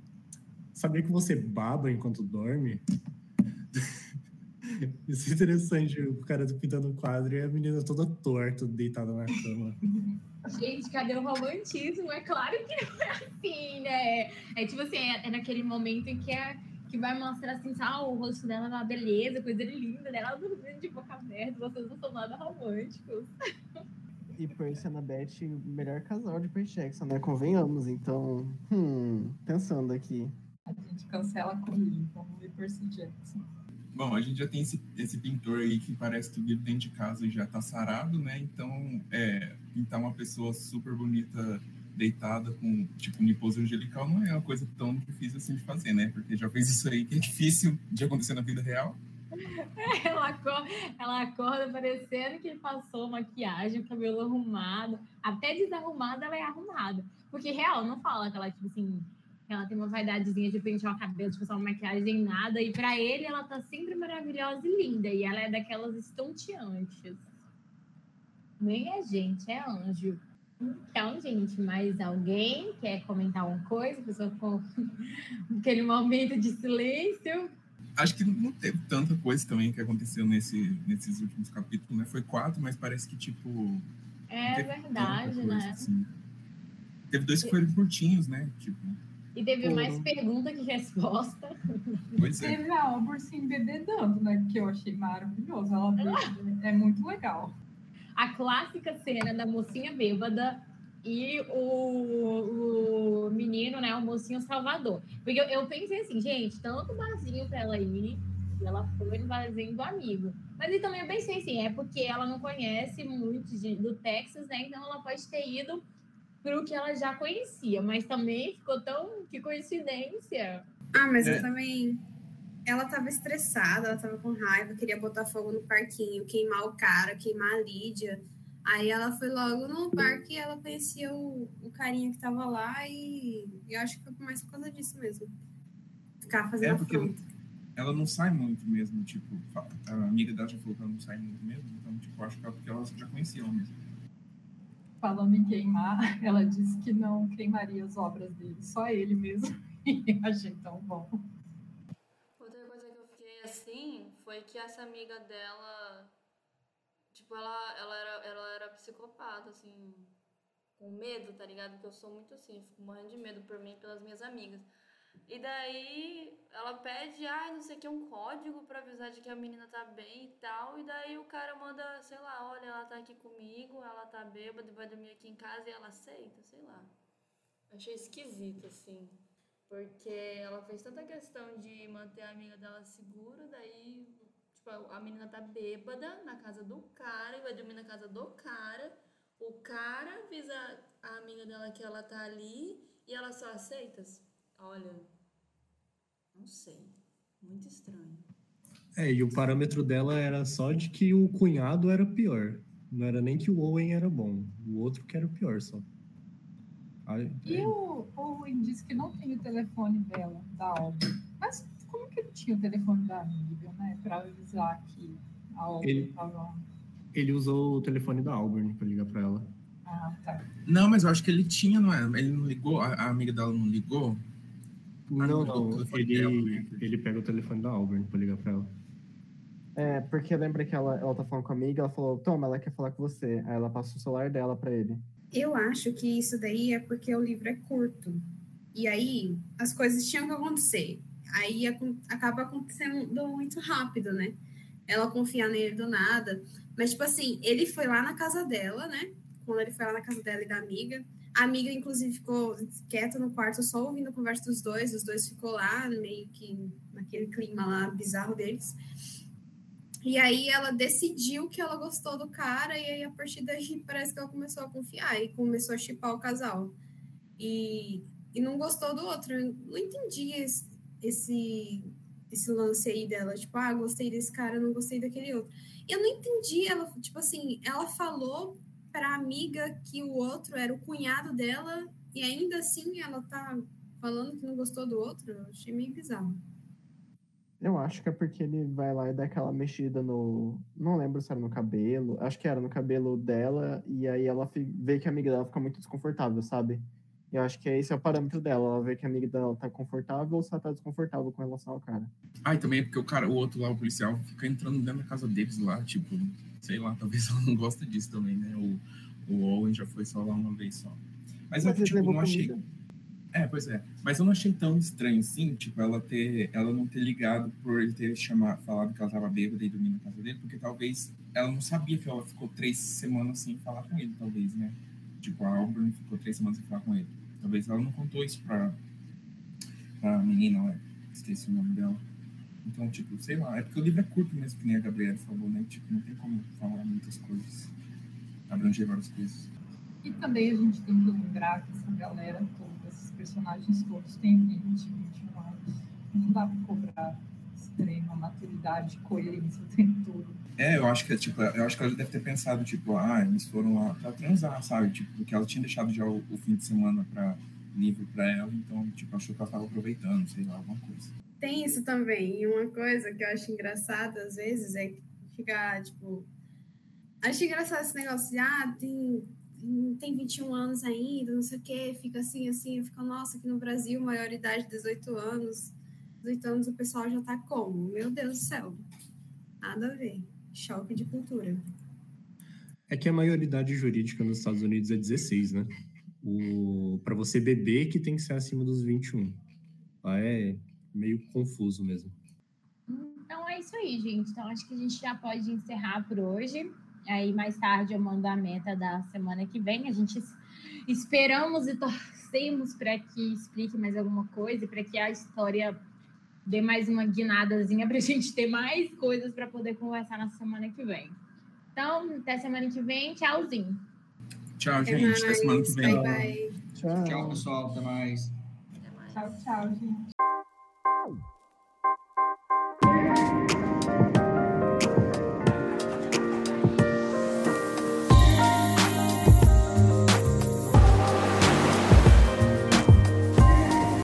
Sabia que você baba enquanto dorme? *laughs* Isso é interessante, o cara pintando o quadro e a menina toda torta, deitada na cama. Gente, cadê o romantismo? É claro que não é assim, né? É tipo assim, é, é naquele momento em que, é, que vai mostrar assim, ah, o rosto dela é uma beleza, coisa linda dela, dormindo de boca aberta, vocês não são nada românticos. E Percy e Annabeth, o melhor casal de Percy Jackson, né? Convenhamos, então. Hum, pensando aqui. A gente cancela com ele, vamos ver Percy Jackson. Bom, a gente já tem esse, esse pintor aí que parece que vive dentro de casa e já tá sarado, né? Então, é, pintar uma pessoa super bonita deitada com, tipo, pose angelical não é uma coisa tão difícil assim de fazer, né? Porque já fez isso aí que é difícil de acontecer na vida real. *laughs* Ela acorda, ela acorda parecendo que passou maquiagem, cabelo arrumado. Até desarrumada, ela é arrumada. Porque, real, não fala que ela, tipo assim, ela tem uma vaidadezinha de pentear o cabelo, tipo, só uma maquiagem, nada. E pra ele, ela tá sempre maravilhosa e linda. E ela é daquelas estonteantes. Nem é gente, é anjo. Então, gente, mais alguém quer comentar uma coisa? A pessoa ficou *laughs* aquele momento de silêncio. Acho que não teve tanta coisa também que aconteceu nesse, nesses últimos capítulos, né? Foi quatro, mas parece que, tipo. É verdade, coisa, né? Assim. Teve dois que foram curtinhos, né? Tipo. E teve mais pergunta que resposta. Pois é. Teve a Albor se embebedando, né? Que eu achei maravilhoso. Ela *laughs* é muito legal a clássica cena da mocinha bêbada e o, o menino, né, o mocinho salvador. Porque eu, eu pensei assim, gente, tanto barzinho para ela ir, e ela foi no barzinho do amigo. Mas e também eu pensei assim, é porque ela não conhece muito de, do Texas, né? Então ela pode ter ido pro que ela já conhecia, mas também ficou tão que coincidência. Ah, mas é. eu também ela tava estressada, ela tava com raiva, queria botar fogo no parquinho, queimar o cara, queimar a Lídia. Aí ela foi logo no parque e ela conhecia o, o carinha que tava lá e eu acho que foi mais por causa disso mesmo. Ficar fazendo é porque ela não sai muito mesmo, tipo, a amiga dela já falou que ela não sai muito mesmo, então, tipo, acho que é porque ela já conhecia ela mesmo. Falando em queimar, *laughs* ela disse que não queimaria as obras dele, só ele mesmo. *laughs* E achei tão bom assim foi que essa amiga dela, tipo, ela, ela, era, ela era psicopata, assim, com medo, tá ligado? Porque eu sou muito assim, fico morrendo de medo por mim e pelas minhas amigas. E daí ela pede, ah, não sei o que, um código para avisar de que a menina tá bem e tal. E daí o cara manda, sei lá, olha, ela tá aqui comigo, ela tá bêbada vai dormir aqui em casa e ela aceita, sei lá. Achei esquisito, assim. Porque ela fez tanta questão de manter a amiga dela segura, daí, tipo, a menina tá bêbada na casa do cara e vai dormir na casa do cara. O cara avisa a amiga dela que ela tá ali e ela só aceita. Olha, não sei. Muito estranho. É, e o parâmetro dela era só de que o cunhado era pior. Não era nem que o Owen era bom. O outro que era o pior só. E o Owen disse que não tem o telefone dela, da Alba. Mas como que ele tinha o telefone da amiga, né? Para avisar que a Alba estava. Ele usou o telefone da Auburn para ligar para ela. Ah, tá. Não, mas eu acho que ele tinha, não é? Ele não ligou, a, a amiga dela não ligou? Não, não, não. Ele, ele pega o telefone da Auburn para ligar para ela. É, porque lembra que ela, ela tá falando com a amiga, ela falou, toma, ela quer falar com você. Aí ela passa o celular dela para ele. Eu acho que isso daí é porque o livro é curto. E aí as coisas tinham que acontecer. Aí acaba acontecendo muito rápido, né? Ela confia nele do nada. Mas, tipo assim, ele foi lá na casa dela, né? Quando ele foi lá na casa dela e da amiga. A amiga, inclusive, ficou quieta no quarto, só ouvindo a conversa dos dois. Os dois ficou lá, meio que naquele clima lá bizarro deles. E aí ela decidiu que ela gostou do cara, e aí a partir daí *laughs* parece que ela começou a confiar e começou a chipar o casal. E, e não gostou do outro. Eu não entendi esse, esse, esse lance aí dela. Tipo, ah, gostei desse cara, não gostei daquele outro. Eu não entendi. Ela, tipo assim, ela falou pra amiga que o outro era o cunhado dela, e ainda assim ela tá falando que não gostou do outro. Eu achei meio bizarro. Eu acho que é porque ele vai lá e dá aquela mexida no. Não lembro se era no cabelo. Acho que era no cabelo dela. E aí ela vê que a amiga dela fica muito desconfortável, sabe? E eu acho que esse é o parâmetro dela. Ela vê que a amiga dela tá confortável ou se ela tá desconfortável com relação ao cara. Ah, e também é porque o cara, o outro lá, o policial, fica entrando dentro da casa deles lá, tipo, sei lá, *laughs* talvez ela não gosta disso também, né? O, o Owen já foi só lá uma vez só. Mas, Mas eu, tipo, não achei. Comida. É, pois é. Mas eu não achei tão estranho assim, tipo, ela ter, ela não ter ligado por ele ter chamado, falado que ela estava bêbada e dormindo na casa dele, porque talvez ela não sabia que ela ficou três semanas sem falar com ele, talvez, né? Tipo, a Auburn ficou três semanas sem falar com ele. Talvez ela não contou isso pra, pra menina, ué. Esqueci o nome dela. Então, tipo, sei lá, é porque o livro é curto mesmo, que nem a Gabriela falou, né? Tipo, não tem como falar muitas coisas, abranger várias coisas. E também a gente tem que lembrar que essa galera toda personagens todos têm 20, 21 anos. Não dá para cobrar extrema, maturidade, coerência, tem tudo. É, eu acho que tipo, eu acho que ela deve ter pensado, tipo, ah, eles foram lá pra transar, sabe? Tipo, porque ela tinha deixado já o, o fim de semana para livre para ela, então, tipo, achou que ela tava aproveitando, sei lá, alguma coisa. Tem isso também. E uma coisa que eu acho engraçada, às vezes, é ficar, tipo. Acho engraçado esse negócio de, ah, tem, tem 21 anos ainda, não sei o quê, fica assim, assim. Fica, nossa, aqui no Brasil, maioridade 18 anos. 18 anos o pessoal já tá como? Meu Deus do céu. Nada a ver. Choque de cultura. É que a maioridade jurídica nos Estados Unidos é 16, né? O para você beber que tem que ser acima dos 21. Lá é meio confuso mesmo. Então é isso aí, gente. Então acho que a gente já pode encerrar por hoje. Aí mais tarde eu mando a meta da semana que vem. A gente esperamos e torcemos para que explique mais alguma coisa, para que a história dê mais uma guinadazinha para a *laughs* gente ter mais coisas para poder conversar na semana que vem. Então, até semana que vem. Tchauzinho. Tchau, gente. Até semana que vem. Bye, bye. Tchau. Tchau, pessoal. Até mais. Até mais. Tchau, tchau, gente. Thank you.